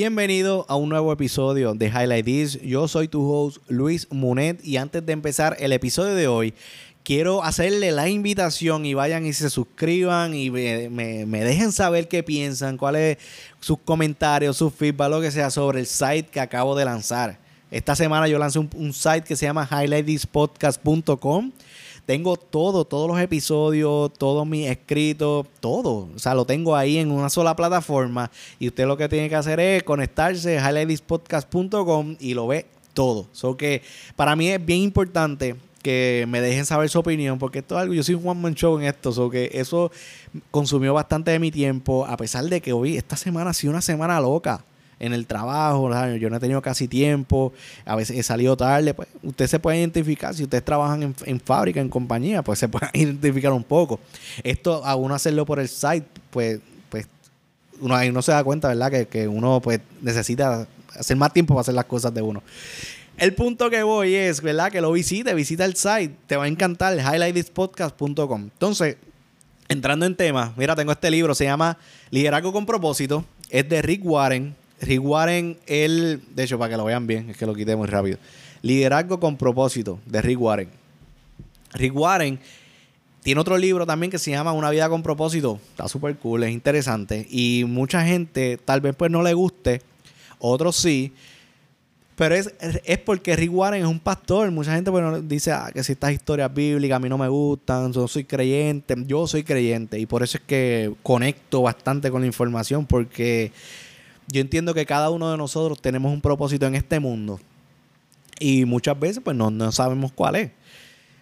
Bienvenido a un nuevo episodio de Highlight This. Yo soy tu host Luis Munet y antes de empezar el episodio de hoy, quiero hacerle la invitación y vayan y se suscriban y me, dejen saber qué piensan, cuáles sus comentarios, sus feedback, lo que sea sobre el site que acabo de lanzar. Esta semana yo lancé un, site que se llama highlightthispodcast.com tengo todo, todos los episodios, todos mis escritos, todo. O sea, lo tengo ahí en una sola plataforma. Y usted lo que tiene que hacer es conectarse a highlightspodcast.com y lo ve todo. So que para mí es bien importante que me dejen saber su opinión, porque esto es algo, yo soy un one en esto, so que eso consumió bastante de mi tiempo, a pesar de que hoy, esta semana ha sido una semana loca en el trabajo, yo no he tenido casi tiempo, a veces he salido tarde, pues usted se puede identificar, si ustedes trabajan en, fábrica, en compañía, pues se puede identificar un poco. Esto, a uno hacerlo por el site, pues, pues uno ahí no se da cuenta, ¿verdad? Que, que uno pues necesita hacer más tiempo para hacer las cosas de uno. El punto que voy es, ¿verdad? Que lo visite, visita el site, te va a encantar, highlightthispodcast.com. Entonces, entrando en tema, mira, tengo este libro, se llama Liderazgo con propósito, es de Rick Warren. Rick Warren, él, de hecho, para que lo vean bien, es que lo quité muy rápido. Liderazgo con propósito, de Rick Warren. Rick Warren tiene otro libro también que se llama Una vida con propósito. Está súper cool, es interesante. Y mucha gente tal vez pues no le guste, otros sí. Pero es, es porque Rick Warren es un pastor. Mucha gente pues, dice ah, que si estas historias bíblicas a mí no me gustan, yo soy creyente. Yo soy creyente y por eso es que conecto bastante con la información porque yo entiendo que cada uno de nosotros tenemos un propósito en este mundo. Y muchas veces, pues no, sabemos cuál es.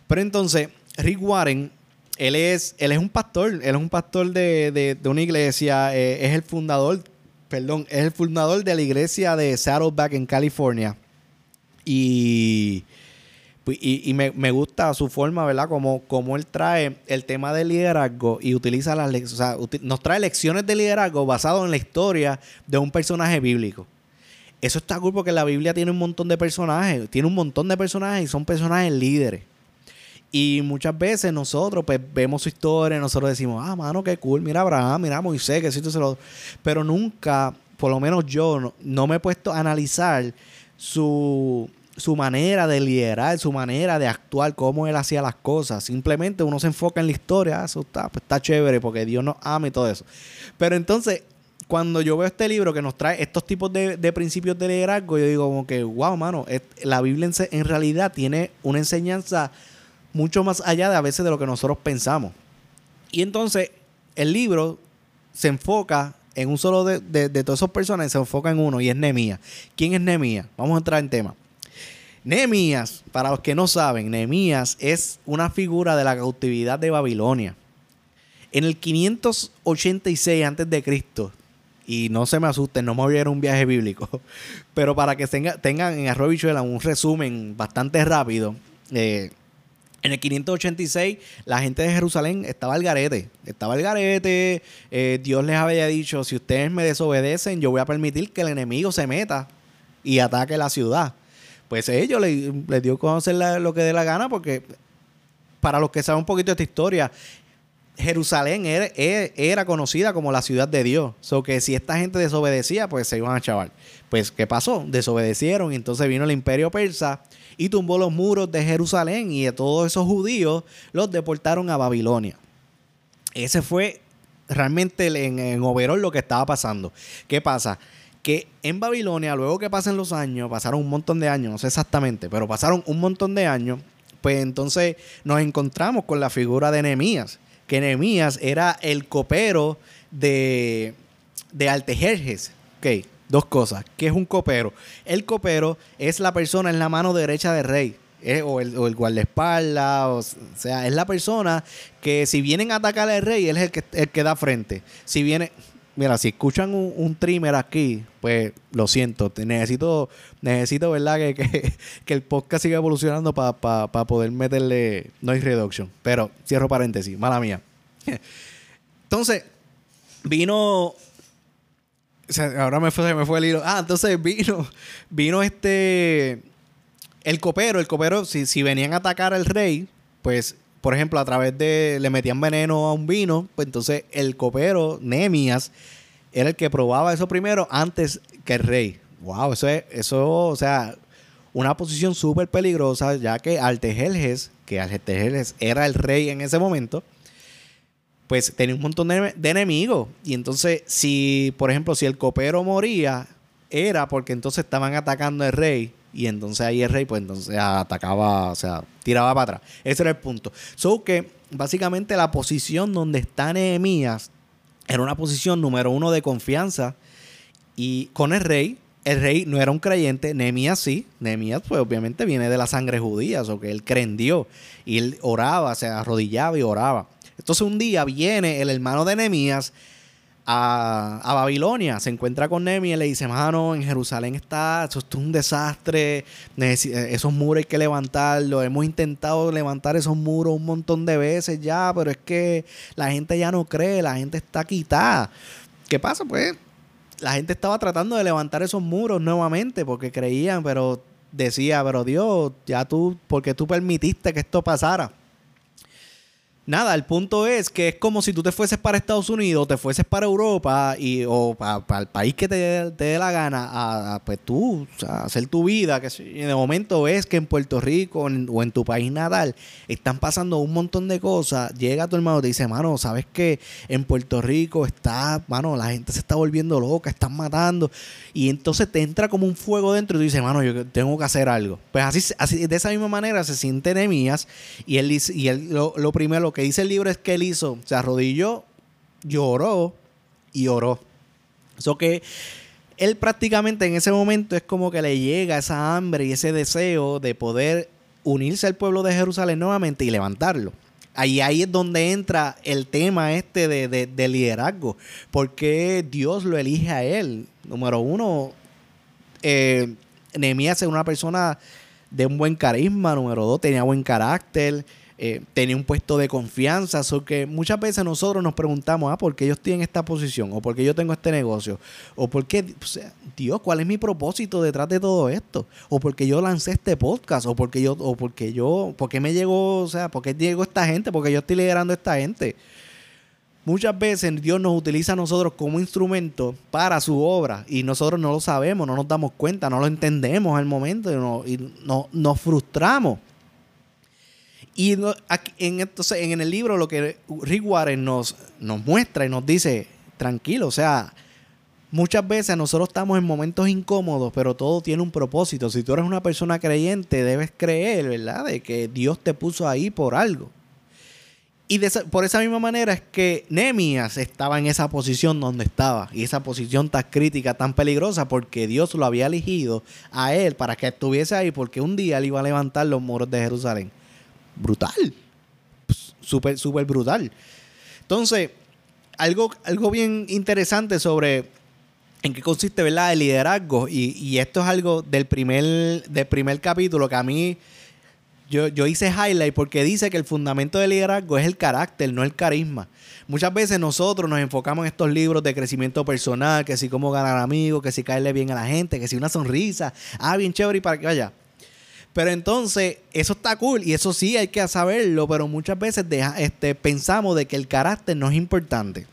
Pero entonces, Rick Warren, él es, él es un pastor, él es un pastor de, una iglesia, eh, es el fundador, perdón, es el fundador de la iglesia de Saddleback en California. Y pues, y, me, gusta su forma, ¿verdad? Como, como él trae el tema del liderazgo y utiliza las o sea, nos trae lecciones de liderazgo basado en la historia de un personaje bíblico. Eso está cool porque la Biblia tiene un montón de personajes, tiene un montón de personajes y son personajes líderes. Y muchas veces nosotros pues vemos su historia, nosotros decimos, ah, mano, qué cool, mira Abraham, mira Moisés, que tú se lo... Pero nunca, por lo menos yo, no me he puesto a analizar su, su manera de liderar, su manera de actuar, cómo él hacía las cosas. Simplemente uno se enfoca en la historia, ah, eso está, pues está chévere porque Dios nos ama y todo eso. Pero entonces, cuando yo veo este libro que nos trae estos tipos de, principios de liderazgo, yo digo como que, wow, mano, la Biblia en, realidad tiene una enseñanza mucho más allá de a veces de lo que nosotros pensamos. Y entonces, el libro se enfoca en un solo de, de, todos esos personajes, se enfoca en uno y es Nemía. ¿Quién es Nemía? Vamos a entrar en tema. Nehemías, para los que no saben, Nehemías es una figura de la cautividad de Babilonia. En el 586 a.C., y no se me asusten, no me voy a ir a un viaje bíblico, pero para que tengan en Arroyo Bichuela un resumen bastante rápido, eh, en el 586 la gente de Jerusalén estaba al garete, estaba al garete, eh, Dios les había dicho, si ustedes me desobedecen, yo voy a permitir que el enemigo se meta y ataque la ciudad pues ellos les, dio a conocer lo que dé la gana porque para los que saben un poquito de esta historia, Jerusalén era, conocida como la ciudad de Dios. So que si esta gente desobedecía, pues se iban a chaval. Pues, ¿qué pasó? Desobedecieron y entonces vino el imperio persa y tumbó los muros de Jerusalén y a todos esos judíos los deportaron a Babilonia. Ese fue realmente en, en lo que estaba pasando. ¿Qué pasa? Que en Babilonia, luego que pasen los años, pasaron un montón de años, no sé exactamente, pero pasaron un montón de años, pues entonces nos encontramos con la figura de Nehemías, que Nehemías era el copero de, de Altejerjes. Ok, dos cosas. ¿Qué es un copero? El copero es la persona en la mano derecha del rey. Eh, o, el, o el guardaespaldas, o, sea, es la persona que si vienen a atacar al rey, él es el que, el que da frente. Si viene, mira, si escuchan un, trimmer aquí, pues lo siento. Necesito, necesito ¿verdad? Que, el podcast siga evolucionando para poder meterle noise reduction. Pero cierro paréntesis, mala mía. Entonces, vino. ahora me fue, me fue el hilo. Ah, entonces vino, vino este. El copero, el copero, si, si venían a atacar al rey, pues por ejemplo, a través de, le metían veneno a un vino, pues entonces el copero, Nemias, era el que probaba eso primero antes que el rey. Wow, eso es, eso, o sea, una posición súper peligrosa, ya que Artejerjes, que Artejerjes era el rey en ese momento, pues tenía un montón de, de, enemigos. Y entonces, si, por ejemplo, si el copero moría, era porque entonces estaban atacando al rey. Y entonces ahí el rey, pues entonces atacaba, o sea, tiraba para atrás. Ese era el punto. So que básicamente la posición donde está Nehemías era una posición número uno de confianza. Y con el rey, el rey no era un creyente, Nehemías sí. Nehemías, pues obviamente viene de la sangre judía, o que él creyó y él oraba, se arrodillaba y oraba. Entonces un día viene el hermano de Nehemías a, Babilonia, se encuentra con Nehemías y le dice, mano, en Jerusalén está, eso es un desastre, esos muros hay que levantarlos, hemos intentado levantar esos muros un montón de veces ya, pero es que la gente ya no cree, la gente está quitada. ¿Qué pasa? Pues la gente estaba tratando de levantar esos muros nuevamente porque creían, pero decía, pero Dios, ya tú, porque tú permitiste que esto pasara? Nada, el punto es que es como si tú te fueses para Estados Unidos, te fueses para Europa y, o para, el país que te, dé la gana, a, pues tú, a hacer tu vida. Que y de momento ves que en Puerto Rico o en tu país natal están pasando un montón de cosas. Llega tu hermano y te dice, mano, ¿sabes que en Puerto Rico está, mano, la gente se está volviendo loca, están matando? Y entonces te entra como un fuego dentro y tú dices, mano, yo tengo que hacer algo. Pues así, así de esa misma manera se siente Nemías y él, y él lo, lo primero que dice el libro es que él hizo, se arrodilló, lloró y oró. Eso que él prácticamente en ese momento es como que le llega esa hambre y ese deseo de poder unirse al pueblo de Jerusalén nuevamente y levantarlo. Ahí, ahí es donde entra el tema este de, liderazgo. Porque Dios lo elige a él. Número uno, eh, Nehemías es una persona de un buen carisma. Número dos, tenía buen carácter. Eh, tenía un puesto de confianza. So que muchas veces nosotros nos preguntamos, ah, ¿por qué yo estoy en esta posición? ¿O por qué yo tengo este negocio? ¿O por qué, Dios, cuál es mi propósito detrás de todo esto? ¿O por qué yo lancé este podcast? ¿O por qué yo, o porque yo, por qué me llegó, o sea, por qué llegó esta gente? ¿Por qué yo estoy liderando a esta gente? Muchas veces Dios nos utiliza a nosotros como instrumento para su obra y nosotros no lo sabemos, no nos damos cuenta, no lo entendemos al momento y, no, nos frustramos. Y en, entonces, en el libro lo que Rick Warren nos, nos muestra y nos dice, tranquilo, o sea, muchas veces nosotros estamos en momentos incómodos, pero todo tiene un propósito. Si tú eres una persona creyente, debes creer, ¿verdad? De que Dios te puso ahí por algo. Y por esa misma manera es que Nehemías estaba en esa posición donde estaba. Y esa posición tan crítica, tan peligrosa, porque Dios lo había elegido a él para que estuviese ahí, porque un día él iba a levantar los muros de Jerusalén brutal. Súper, súper brutal. Entonces, algo, algo bien interesante sobre en qué consiste ¿verdad? el liderazgo. Y, esto es algo del primer, del primer capítulo que a mí yo, yo hice highlight porque dice que el fundamento del liderazgo es el carácter, no el carisma. Muchas veces nosotros nos enfocamos en estos libros de crecimiento personal, que si cómo ganar amigos, que si caerle bien a la gente, que si una sonrisa, ah, bien chévere y para que vaya. Pero entonces, eso está cool y eso sí hay que saberlo, pero muchas veces este, pensamos de que el carácter no es importante.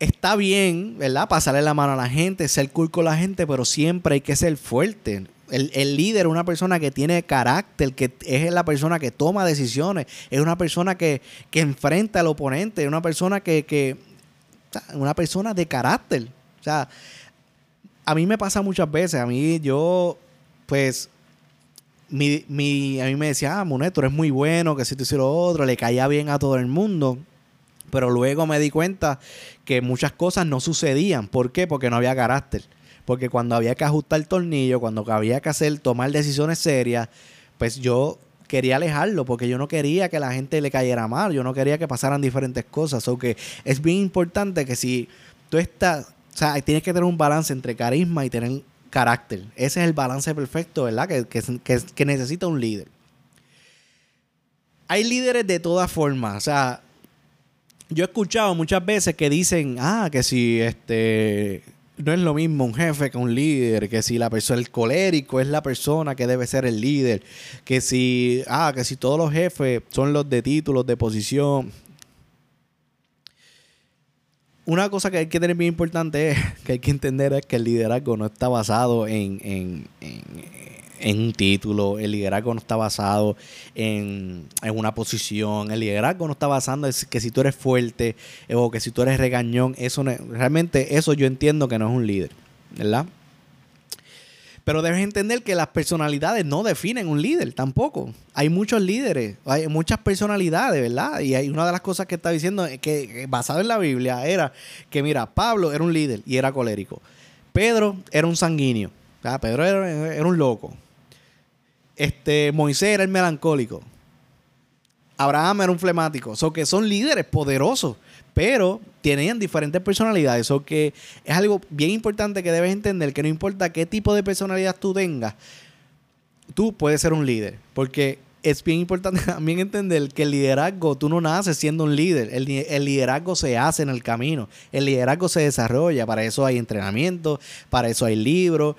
Está bien, ¿verdad? Pasarle la mano a la gente, ser cool con la gente, pero siempre hay que ser fuerte. El, líder es una persona que tiene carácter, que es la persona que toma decisiones, es una persona que, enfrenta al oponente, es una persona que, que una persona de carácter. O sea, a mí me pasa muchas veces, a mí yo pues mi, mi, a mí me decía, ah, Monet, tú eres muy bueno, que si tú hiciste lo otro, le caía bien a todo el mundo. Pero luego me di cuenta que muchas cosas no sucedían. ¿Por qué? Porque no había carácter. Porque cuando había que ajustar el tornillo, cuando había que hacer, tomar decisiones serias, pues yo quería alejarlo porque yo no quería que la gente le cayera mal, yo no quería que pasaran diferentes cosas. O que es bien importante que si tú estás, o sea, tienes que tener un balance entre carisma y tener carácter. Ese es el balance perfecto, ¿verdad? Que, necesita un líder. Hay líderes de todas formas. O sea, yo he escuchado muchas veces que dicen, ah, que si este no es lo mismo un jefe que un líder, que si la persona, el colérico es la persona que debe ser el líder, que si, ah, que si todos los jefes son los de títulos, de posición. Una cosa que hay que tener bien importante es que hay que entender es que el liderazgo no está basado en, en, en, un título, el liderazgo no está basado en, una posición, el liderazgo no está basado en que si tú eres fuerte o que si tú eres regañón, eso realmente eso yo entiendo que no es un líder, ¿verdad? Pero debes entender que las personalidades no definen un líder tampoco. Hay muchos líderes, hay muchas personalidades, ¿verdad? Y hay una de las cosas que está diciendo que, basado en la Biblia era que, mira, Pablo era un líder y era colérico. Pedro era un sanguíneo. Pedro era, un loco. Este, Moisés era el melancólico. Abraham era un flemático. Que son líderes poderosos pero tenían diferentes personalidades. O que es algo bien importante que debes entender, que no importa qué tipo de personalidad tú tengas, tú puedes ser un líder. Porque es bien importante también entender que el liderazgo, tú no naces siendo un líder, el, liderazgo se hace en el camino, el liderazgo se desarrolla, para eso hay entrenamiento, para eso hay libros,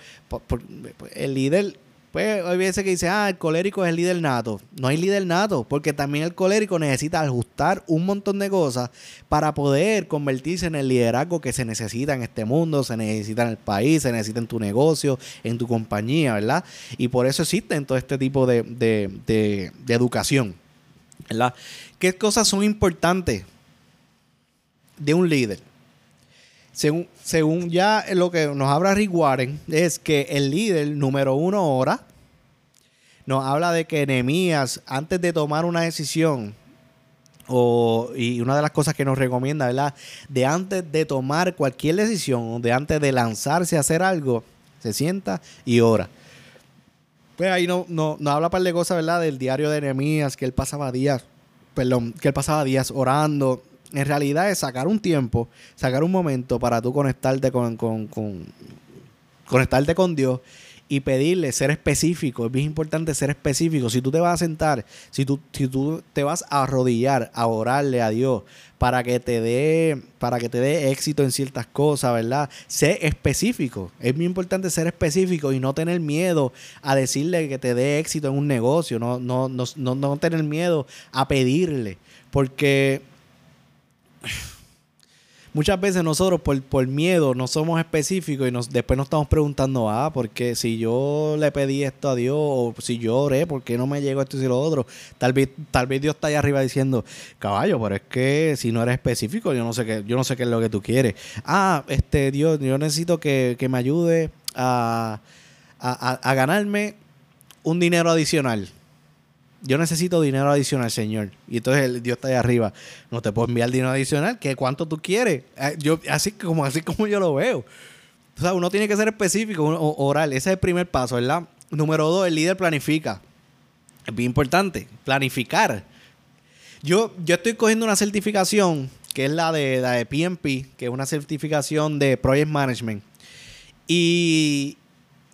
el líder pues hay veces que dice, ah, el colérico es el líder nato. No hay líder nato, porque también el colérico necesita ajustar un montón de cosas para poder convertirse en el liderazgo que se necesita en este mundo, se necesita en el país, se necesita en tu negocio, en tu compañía, ¿verdad? Y por eso existe todo este tipo de, de educación, ¿verdad? ¿Qué cosas son importantes de un líder? Según, según ya lo que nos habla Rick Warren, es que el líder número uno ora. Nos habla de que Nehemías, antes de tomar una decisión, o, y una de las cosas que nos recomienda, ¿verdad? De antes de tomar cualquier decisión, de antes de lanzarse a hacer algo, se sienta y ora. Pues ahí no, no, no habla par de cosas, ¿verdad? Del diario de Nehemías, que él pasaba días, perdón, que él pasaba días orando, en realidad es sacar un tiempo, sacar un momento para tú conectarte con, con, conectarte con Dios y pedirle ser específico. Es bien importante ser específico. Si tú te vas a sentar, si tú, si tú te vas a arrodillar, a orarle a Dios para que te dé, para que te dé éxito en ciertas cosas, ¿verdad? Sé específico. Es muy importante ser específico y no tener miedo a decirle que te dé éxito en un negocio. No, no, no, no, no tener miedo a pedirle. Porque muchas veces nosotros por, miedo no somos específicos y nos, después nos estamos preguntando, ah, porque si yo le pedí esto a Dios o si yo oré, ¿por qué no me llegó esto y lo otro? Tal vez, tal vez Dios está ahí arriba diciendo, caballo, pero es que si no eres específico, yo no sé qué, yo no sé qué es lo que tú quieres. Ah, este Dios, yo necesito que, me ayude a, a ganarme un dinero adicional yo necesito dinero adicional, Señor. Y entonces el Dios está ahí arriba. No te puedo enviar dinero adicional. ¿Qué, ¿Cuánto tú quieres? Eh, yo, así, como, así como yo lo veo. O sea, uno tiene que ser específico, oral. Ese es el primer paso, ¿verdad? Número dos, el líder planifica. Es bien importante, planificar. Yo, yo estoy cogiendo una certificación que es la de, la de PMP, que es una certificación de Project Management. Y,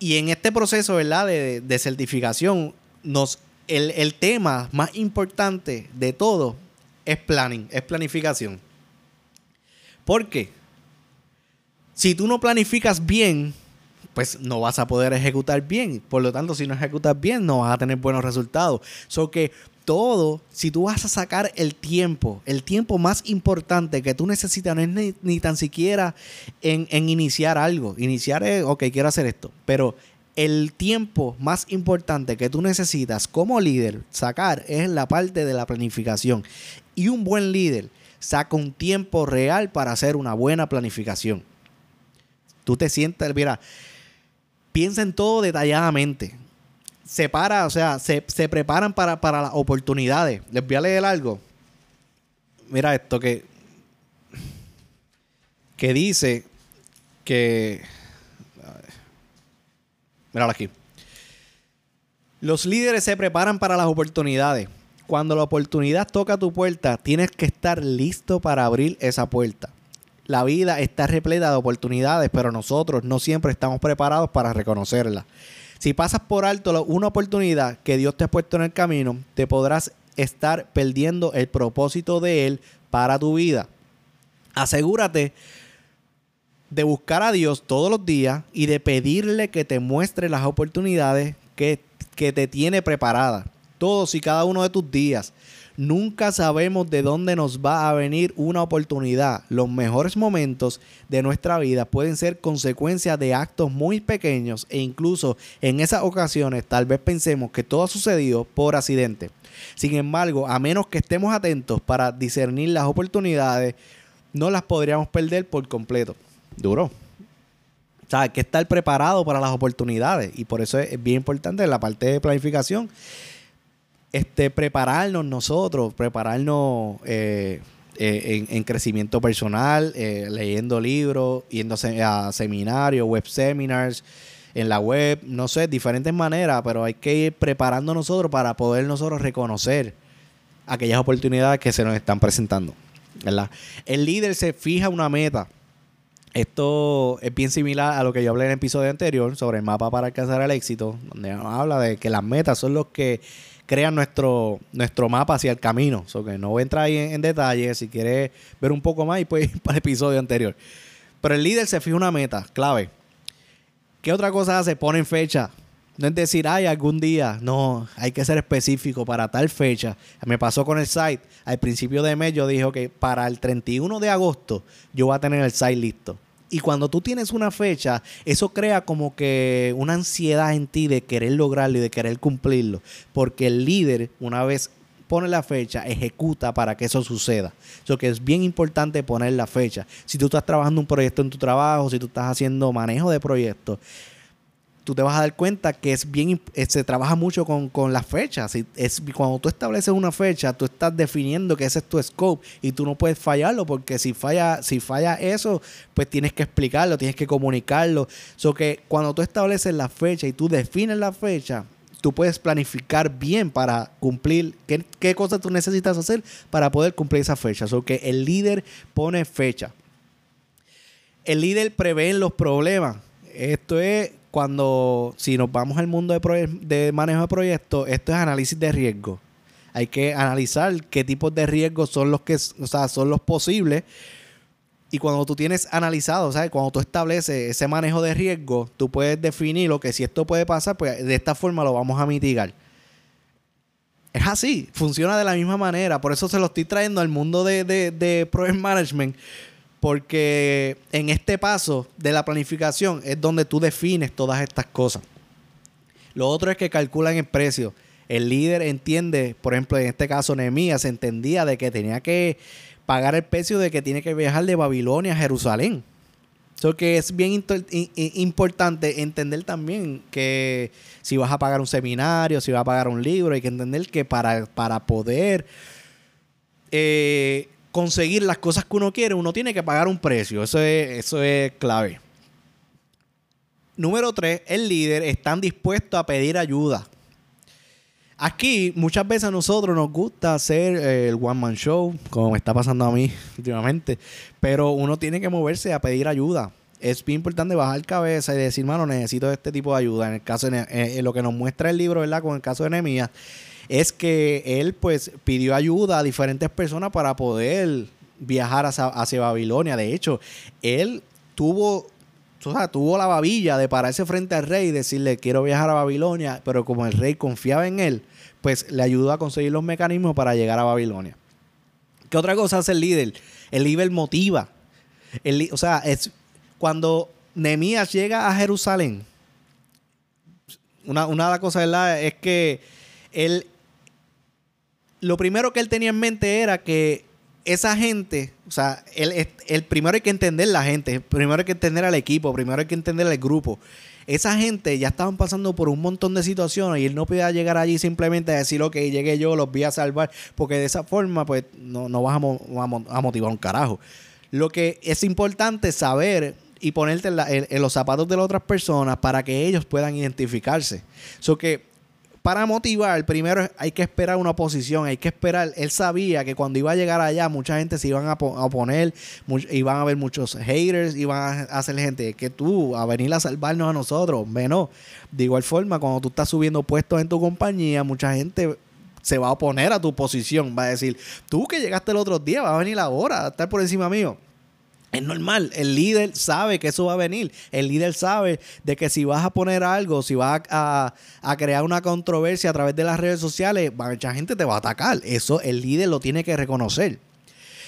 en este proceso, ¿verdad? De, de certificación, nos el, tema más importante de todo es planning, es planificación. ¿Por qué? Si tú no planificas bien, pues no vas a poder ejecutar bien. Por lo tanto, si no ejecutas bien, no vas a tener buenos resultados. So que todo, si tú vas a sacar el tiempo, el tiempo más importante que tú necesitas, no es ni, tan siquiera en, en, iniciar algo. Iniciar es, ok, quiero hacer esto. Pero el tiempo más importante que tú necesitas como líder sacar es la parte de la planificación. Y un buen líder saca un tiempo real para hacer una buena planificación. Tú te sientes, mira, piensa en todo detalladamente. Separa, o sea, se, preparan para, para las oportunidades. Les voy a leer algo. Mira esto que, que dice que Míralo aquí. Los líderes se preparan para las oportunidades. Cuando la oportunidad toca tu puerta, tienes que estar listo para abrir esa puerta. La vida está repleta de oportunidades, pero nosotros no siempre estamos preparados para reconocerla. Si pasas por alto una oportunidad que Dios te ha puesto en el camino, te podrás estar perdiendo el propósito de Él para tu vida. Asegúrate de buscar a Dios todos los días y de pedirle que te muestre las oportunidades que, te tiene preparadas. Todos y cada uno de tus días. Nunca sabemos de dónde nos va a venir una oportunidad. Los mejores momentos de nuestra vida pueden ser consecuencia de actos muy pequeños e incluso en esas ocasiones tal vez pensemos que todo ha sucedido por accidente. Sin embargo, a menos que estemos atentos para discernir las oportunidades, no las podríamos perder por completo. Duro. O sea, hay que estar preparado para las oportunidades y por eso es bien importante la parte de planificación este, prepararnos nosotros, prepararnos eh, eh, en, crecimiento personal, eh, leyendo libros, yendo a seminarios, web seminars, en la web, no sé, diferentes maneras, pero hay que ir preparando nosotros para poder nosotros reconocer aquellas oportunidades que se nos están presentando. ¿verdad? El líder se fija una meta. Esto es bien similar a lo que yo hablé en el episodio anterior sobre el mapa para alcanzar el éxito, donde habla de que las metas son los que crean nuestro, nuestro mapa hacia el camino. So que no voy a entrar ahí en, detalle. Si quieres ver un poco más, y ir para el episodio anterior. Pero el líder se fija una meta, clave. ¿Qué otra cosa hace? Ponen fecha. No es decir, ay, algún día. No, hay que ser específico para tal fecha. Me pasó con el site. Al principio de mes yo dije que para el 31 de agosto yo voy a tener el site listo. Y cuando tú tienes una fecha, eso crea como que una ansiedad en ti de querer lograrlo y de querer cumplirlo. Porque el líder, una vez pone la fecha, ejecuta para que eso suceda. Eso que es bien importante poner la fecha. Si tú estás trabajando un proyecto en tu trabajo, si tú estás haciendo manejo de proyectos, tú te vas a dar cuenta que es bien, eh, se trabaja mucho con, las fechas. Es, cuando tú estableces una fecha, tú estás definiendo que ese es tu scope y tú no puedes fallarlo porque si falla, si falla eso, pues tienes que explicarlo, tienes que comunicarlo. So que cuando tú estableces la fecha y tú defines la fecha, tú puedes planificar bien para cumplir qué, qué cosas tú necesitas hacer para poder cumplir esa fecha. So que el líder pone fecha. El líder prevé los problemas. Esto es cuando, si nos vamos al mundo de, manejo de proyectos, esto es análisis de riesgo. Hay que analizar qué tipos de riesgos son los que, o sea, son los posibles. Y cuando tú tienes analizado, ¿sabes? Cuando tú estableces ese manejo de riesgo, tú puedes definir lo que si esto puede pasar, pues de esta forma lo vamos a mitigar. Es así, funciona de la misma manera. Por eso se lo estoy trayendo al mundo de, de, de Project Management porque en este paso de la planificación es donde tú defines todas estas cosas. Lo otro es que calculan el precio. El líder entiende, por ejemplo, en este caso Nehemías entendía de que tenía que pagar el precio de que tiene que viajar de Babilonia a Jerusalén. Eso que es bien importante entender también que si vas a pagar un seminario, si vas a pagar un libro, hay que entender que para, para poder eh, conseguir las cosas que uno quiere, uno tiene que pagar un precio. Eso es, eso es clave. Número tres, el líder están dispuestos a pedir ayuda. Aquí muchas veces a nosotros nos gusta hacer eh, el one man show, como me está pasando a mí últimamente, pero uno tiene que moverse a pedir ayuda. Es bien importante bajar cabeza y decir, mano, necesito este tipo de ayuda. En el caso de eh, lo que nos muestra el libro, ¿verdad? Con el caso de Nehemías, es que él pues pidió ayuda a diferentes personas para poder viajar hacia, Babilonia. De hecho, él tuvo o sea, tuvo la babilla de pararse frente al rey y decirle quiero viajar a Babilonia, pero como el rey confiaba en él, pues le ayudó a conseguir los mecanismos para llegar a Babilonia. ¿Qué otra cosa hace el líder? El líder motiva. o sea, es cuando Nehemías llega a Jerusalén, una, una de las cosas es que él, lo primero que él tenía en mente era que esa gente, o sea, el, el primero hay que entender la gente, primero hay que entender al equipo, primero hay que entender al grupo. Esa gente ya estaban pasando por un montón de situaciones y él no podía llegar allí simplemente a decir, ok, llegué yo, los voy a salvar, porque de esa forma, pues, no, no vas a, motivar un carajo. Lo que es importante saber y ponerte en, los zapatos de las otras personas para que ellos puedan identificarse. Eso que para motivar, primero hay que esperar una oposición, hay que esperar. Él sabía que cuando iba a llegar allá, mucha gente se iban a, oponer, iban a haber muchos haters, iban a hacer gente que tú, a venir a salvarnos a nosotros. Bueno, de igual forma, cuando tú estás subiendo puestos en tu compañía, mucha gente se va a oponer a tu posición, va a decir, tú que llegaste el otro día, vas a venir ahora a estar por encima mío. Es normal, el líder sabe que eso va a venir. El líder sabe de que si vas a poner algo, si vas a, crear una controversia a través de las redes sociales, mucha gente te va a atacar. Eso el líder lo tiene que reconocer.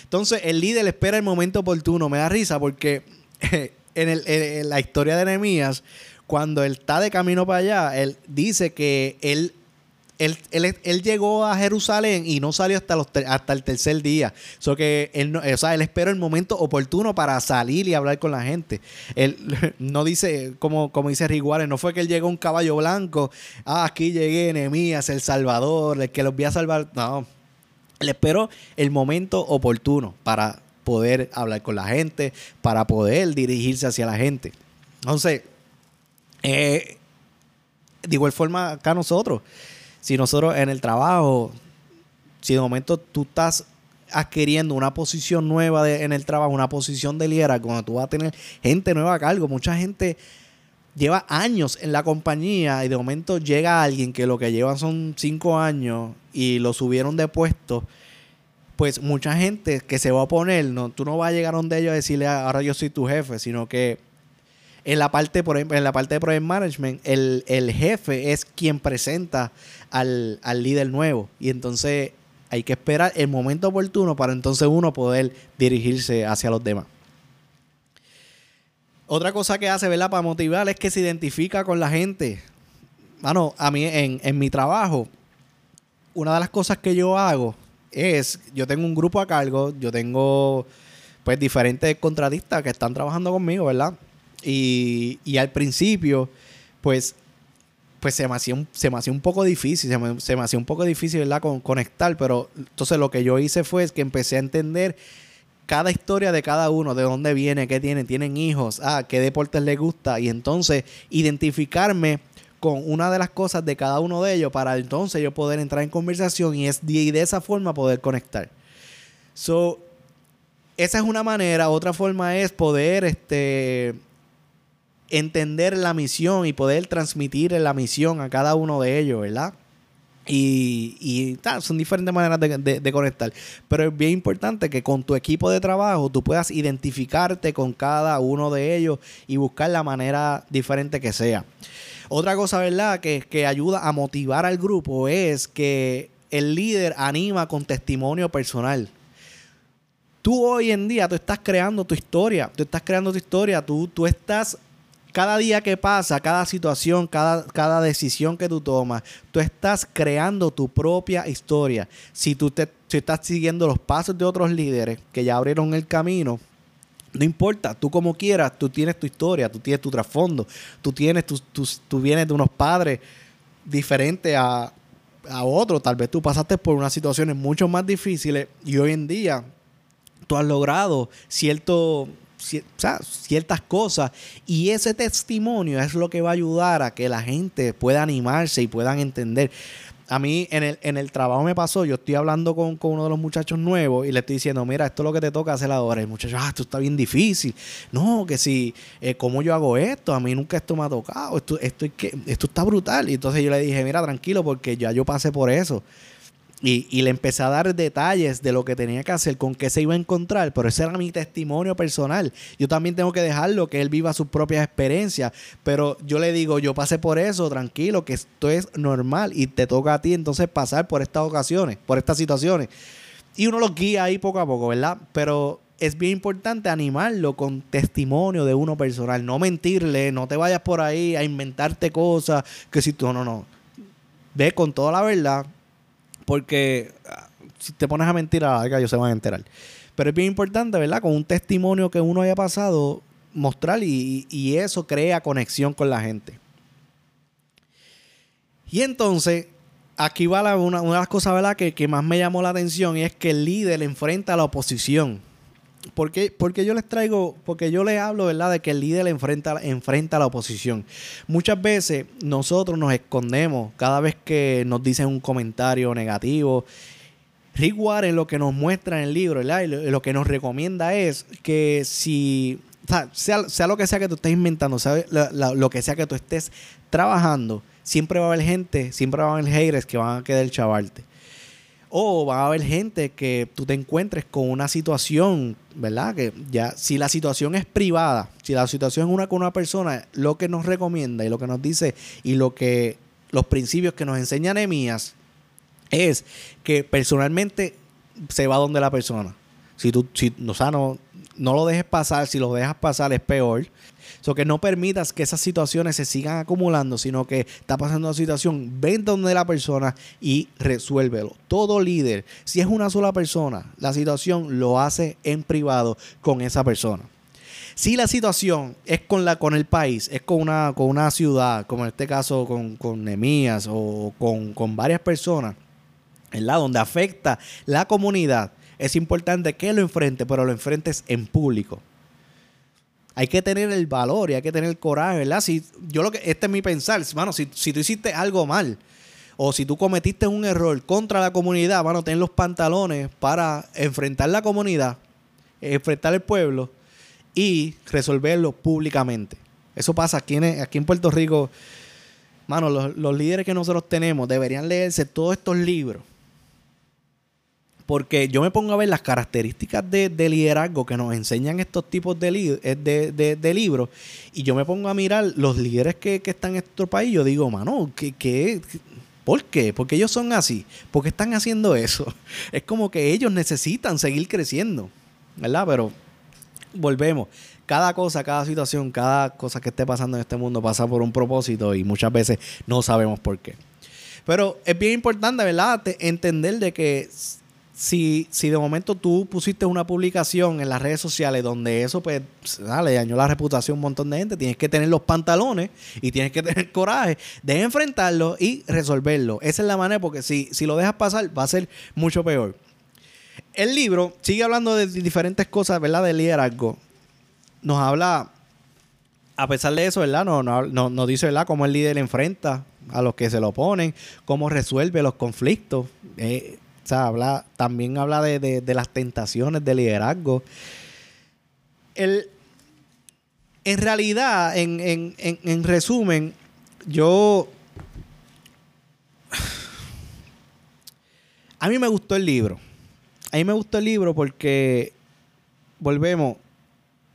Entonces, el líder espera el momento oportuno. Me da risa porque en, en la historia de Nehemías, cuando él está de camino para allá, él dice que él él, él, llegó a Jerusalén y no salió hasta, los, hasta el tercer día. So que él, o sea, él esperó el momento oportuno para salir y hablar con la gente. Él no dice, como, como dice Riguales, no fue que él llegó un caballo blanco. Ah, aquí llegué, Enemías, el Salvador, el que los voy a salvar. No. Él esperó el momento oportuno para poder hablar con la gente, para poder dirigirse hacia la gente. Entonces, eh, de igual forma acá nosotros si nosotros en el trabajo, si de momento tú estás adquiriendo una posición nueva en el trabajo, una posición de liderazgo, cuando tú vas a tener gente nueva a cargo, mucha gente lleva años en la compañía y de momento llega alguien que lo que llevan son cinco años y lo subieron de puesto, pues mucha gente que se va a poner, no, tú no vas a llegar donde ellos a decirle ahora yo soy tu jefe, sino que en la parte, por en la parte de Project Management, el, jefe es quien presenta al, líder nuevo. Y entonces hay que esperar el momento oportuno para entonces uno poder dirigirse hacia los demás. Otra cosa que hace, ¿verdad? Para motivar es que se identifica con la gente. Bueno, a mí en, en mi trabajo, una de las cosas que yo hago es, yo tengo un grupo a cargo, yo tengo pues diferentes contratistas que están trabajando conmigo, ¿verdad? Y, al principio, pues, pues se me hacía un, se me hacía un poco difícil, se me, se me hacía un poco difícil, ¿verdad? Con, conectar, pero entonces lo que yo hice fue que empecé a entender cada historia de cada uno, de dónde viene, qué tienen, tienen hijos, ah, qué deportes les gusta, y entonces identificarme con una de las cosas de cada uno de ellos para entonces yo poder entrar en conversación y, es, y de esa forma poder conectar. So, esa es una manera, otra forma es poder este, entender la misión y poder transmitir la misión a cada uno de ellos, ¿verdad? Y, y son diferentes maneras de, conectar. Pero es bien importante que con tu equipo de trabajo tú puedas identificarte con cada uno de ellos y buscar la manera diferente que sea. Otra cosa, ¿verdad?, que, que ayuda a motivar al grupo es que el líder anima con testimonio personal tú hoy en día tú estás creando tu historia, tú estás creando tu historia, tú, tú estás cada día que pasa, cada situación, cada, cada decisión que tú tomas, tú estás creando tu propia historia. Si tú te, estás siguiendo los pasos de otros líderes que ya abrieron el camino, no importa, tú como quieras, tú tienes tu historia, tú tienes tu trasfondo, tú tienes tus, tú vienes de unos padres diferentes a, a otros. Tal vez tú pasaste por unas situaciones mucho más difíciles y hoy en día tú has logrado cierto ciertas cosas. Y ese testimonio es lo que va a ayudar a que la gente pueda animarse y puedan entender. A mí en el, en el trabajo me pasó, yo estoy hablando con, uno de los muchachos nuevos y le estoy diciendo, mira, esto es lo que te toca hacer ahora. Y el muchacho, ah, esto está bien difícil. No, que si, eh, ¿cómo yo hago esto? A mí nunca esto me ha tocado. Esto, esto, esto está brutal. Y entonces yo le dije, mira, tranquilo, porque ya yo pasé por eso. Y, le empecé a dar detalles de lo que tenía que hacer, con qué se iba a encontrar, pero ese era mi testimonio personal. Yo también tengo que dejarlo, que él viva sus propias experiencias, pero yo le digo, yo pasé por eso, tranquilo, que esto es normal y te toca a ti entonces pasar por estas ocasiones, por estas situaciones. Y uno lo guía ahí poco a poco, ¿verdad? Pero es bien importante animarlo con testimonio de uno personal, no mentirle, no te vayas por ahí a inventarte cosas, que si tú, no, no, ve con toda la verdad porque ah, si te pones a mentir a la ellos se van a enterar. Pero es bien importante, ¿verdad? Con un testimonio que uno haya pasado, mostrar y, eso crea conexión con la gente. Y entonces, aquí va una, de las cosas, ¿verdad? Que, que más me llamó la atención y es que el líder enfrenta a la oposición. Porque, porque yo les traigo, porque yo les hablo, ¿verdad? De que el líder enfrenta, enfrenta a la oposición. Muchas veces nosotros nos escondemos cada vez que nos dicen un comentario negativo. Rick Warren lo que nos muestra en el libro, ¿verdad? Y lo, que nos recomienda es que si, sea, sea, lo que sea que tú estés inventando, sea lo que sea que tú estés trabajando, siempre va a haber gente, siempre va a haber haters que van a querer chavarte O va a haber gente que tú te encuentres con una situación, ¿verdad? Que ya, si la situación es privada, si la situación es una con una persona, lo que nos recomienda y lo que nos dice y lo que los principios que nos enseña Nehemías es que personalmente se va donde la persona. Si tú, si, o sea, no, no lo dejes pasar, si lo dejas pasar es peor. So que no permitas que esas situaciones se sigan acumulando, sino que está pasando una situación, ven donde la persona y resuélvelo. Todo líder, si es una sola persona, la situación lo hace en privado con esa persona. Si la situación es con, la, con el país, es con una, con una ciudad, como en este caso con, con Nemías o con, con varias personas, donde afecta la comunidad, es importante que lo enfrente, pero lo enfrentes en público hay que tener el valor y hay que tener el coraje, ¿verdad? Si, yo lo que, este es mi pensar, mano, si, si tú hiciste algo mal o si tú cometiste un error contra la comunidad, mano, ten los pantalones para enfrentar la comunidad, enfrentar el pueblo y resolverlo públicamente. Eso pasa aquí en, aquí en Puerto Rico. Mano, los, los líderes que nosotros tenemos deberían leerse todos estos libros porque yo me pongo a ver las características de, liderazgo que nos enseñan estos tipos de, eh, de, libros y yo me pongo a mirar los líderes que, están en nuestro país. Yo digo, mano, ¿qué, qué, por qué? Porque ellos son así. ¿Por qué están haciendo eso? Es como que ellos necesitan seguir creciendo, ¿verdad? Pero volvemos. Cada cosa, cada situación, cada cosa que esté pasando en este mundo pasa por un propósito y muchas veces no sabemos por qué. Pero es bien importante, ¿verdad? Entender de que si, si de momento tú pusiste una publicación en las redes sociales donde eso pues le dañó la reputación a un montón de gente, tienes que tener los pantalones y tienes que tener coraje de enfrentarlo y resolverlo. Esa es la manera porque si, si lo dejas pasar va a ser mucho peor. El libro sigue hablando de diferentes cosas, ¿verdad? De liderazgo. Nos habla, a pesar de eso, ¿verdad? Nos no, no, no dice, ¿verdad? Cómo el líder enfrenta a los que se lo oponen, cómo resuelve los conflictos. Eh, habla, también habla de, las tentaciones de liderazgo. El, en realidad, en, resumen, yo... A mí me gustó el libro. A mí me gustó el libro porque, volvemos,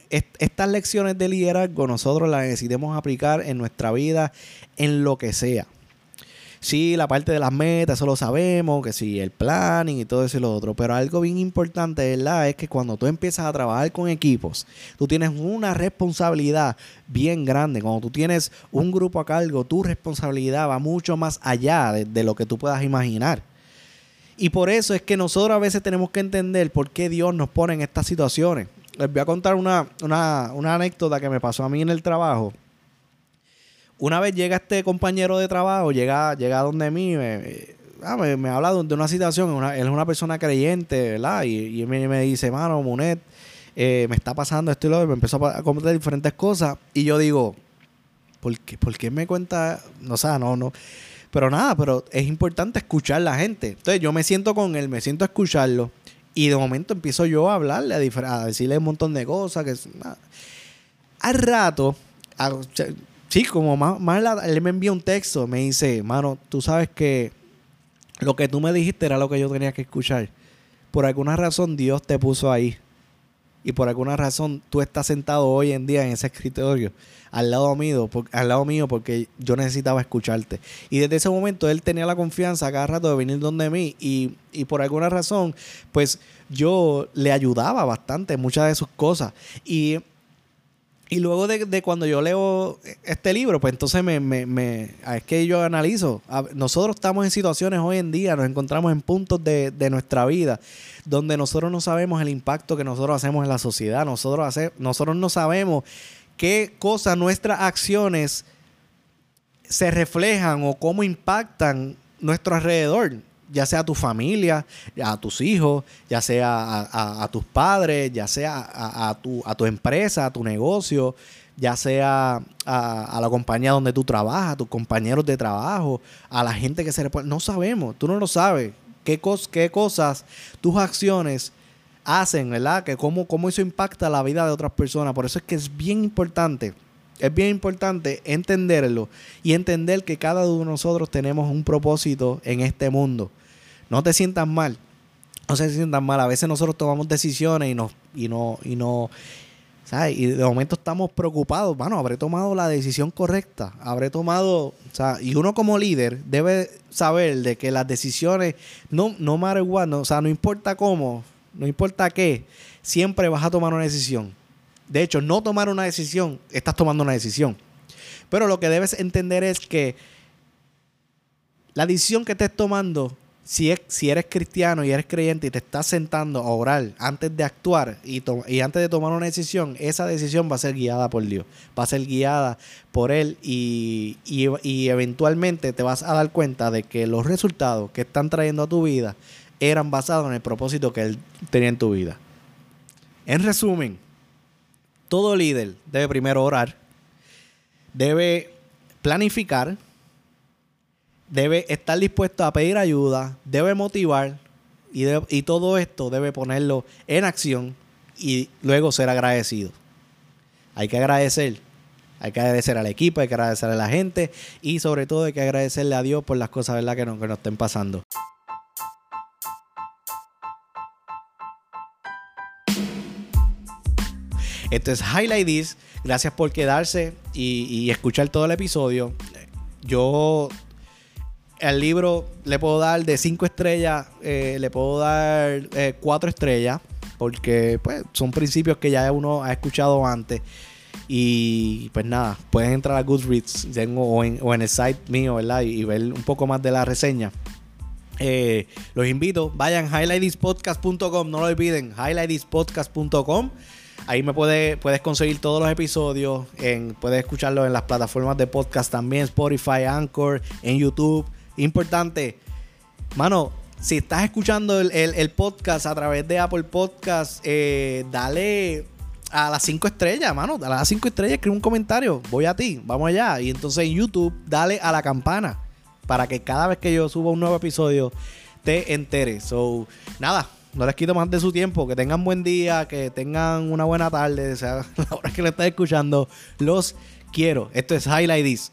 estas lecciones de liderazgo nosotros las necesitamos aplicar en nuestra vida, en lo que sea. Sí, la parte de las metas, eso lo sabemos, que sí, el planning y todo eso y lo otro. Pero algo bien importante, ¿verdad? Es que cuando tú empiezas a trabajar con equipos, tú tienes una responsabilidad bien grande. Cuando tú tienes un grupo a cargo, tu responsabilidad va mucho más allá de, lo que tú puedas imaginar. Y por eso es que nosotros a veces tenemos que entender por qué Dios nos pone en estas situaciones. Les voy a contar una, una, una anécdota que me pasó a mí en el trabajo una vez llega este compañero de trabajo, llega, llega donde mí, me, ah, me, habla de una situación, él es una persona creyente, ¿verdad? Y, me, me, dice, mano, Munet, eh, me está pasando esto y lo otro, me empezó a comentar diferentes cosas y yo digo, ¿por qué, ¿por qué me cuenta? No, o sea, no, no. Pero nada, pero es importante escuchar a la gente. Entonces yo me siento con él, me siento a escucharlo y de momento empiezo yo a hablarle, a, decirle un montón de cosas. que Al rato, Sí, como más, más él me envía un texto, me dice, mano, tú sabes que lo que tú me dijiste era lo que yo tenía que escuchar. Por alguna razón Dios te puso ahí. Y por alguna razón tú estás sentado hoy en día en ese escritorio al lado mío, al lado mío porque yo necesitaba escucharte. Y desde ese momento él tenía la confianza cada rato de venir donde mí y, y por alguna razón pues yo le ayudaba bastante en muchas de sus cosas. Y y luego de, cuando yo leo este libro, pues entonces me, me, me es que yo analizo. Nosotros estamos en situaciones hoy en día, nos encontramos en puntos de, nuestra vida donde nosotros no sabemos el impacto que nosotros hacemos en la sociedad. Nosotros, hace, nosotros no sabemos qué cosas nuestras acciones se reflejan o cómo impactan nuestro alrededor ya sea a tu familia, a tus hijos, ya sea a, tus padres, ya sea a, tu, a tu empresa, a tu negocio, ya sea a, la compañía donde tú trabajas, a tus compañeros de trabajo, a la gente que se le. No sabemos, tú no lo sabes. ¿Qué, qué cosas, tus acciones hacen, ¿verdad? Que cómo, cómo eso impacta la vida de otras personas. Por eso es que es bien importante es bien importante entenderlo y entender que cada uno de nosotros tenemos un propósito en este mundo. No te sientas mal. No se sientan mal. A veces nosotros tomamos decisiones y no, y no, y no, ¿sabes? Y de momento estamos preocupados. Bueno, habré tomado la decisión correcta. Habré tomado, sea, y uno como líder debe saber de que las decisiones, no, no matter what, no, o sea, no importa cómo, no importa qué, siempre vas a tomar una decisión. De hecho, no tomar una decisión, estás tomando una decisión. Pero lo que debes entender es que la decisión que estés tomando, si, es, si eres cristiano y eres creyente y te estás sentando a orar antes de actuar y, y antes de tomar una decisión, esa decisión va a ser guiada por Dios, va a ser guiada por Él y, y eventualmente te vas a dar cuenta de que los resultados que están trayendo a tu vida eran basados en el propósito que Él tenía en tu vida. En resumen, todo líder debe primero orar, debe planificar, debe estar dispuesto a pedir ayuda, debe motivar y, y todo esto debe ponerlo en acción y luego ser agradecido. Hay que agradecer. Hay que agradecer al equipo, hay que agradecer a la gente y sobre todo hay que agradecerle a Dios por las cosas ¿verdad? Que, nos, que nos estén pasando. Esto es Highlight This. Gracias por quedarse y, escuchar todo el episodio. Yo el libro le puedo dar de 5 estrellas, eh, le puedo dar 4 eh, estrellas, porque pues, son principios que ya uno ha escuchado antes. Y pues nada, pueden entrar a Goodreads tengo, o, en, el site mío, ¿verdad? Y, ver un poco más de la reseña. Eh, los invito, vayan a highlightispodcast.com, no lo olviden, highlightispodcast.com. Ahí me puede, puedes conseguir todos los episodios. Puedes escucharlos en las plataformas de podcast también, Spotify, Anchor, en YouTube. Importante, mano, si estás escuchando el, podcast a través de Apple Podcast, eh, dale a las 5 estrellas, mano. A las 5 estrellas, escribe un comentario. Voy a ti, vamos allá. Y entonces en YouTube, dale a la campana para que cada vez que yo suba un nuevo episodio te enteres. So, nada, no les quito más de su tiempo. Que tengan buen día, que tengan una buena tarde, sea la hora que le estén escuchando. Los quiero. Esto es Highlight This.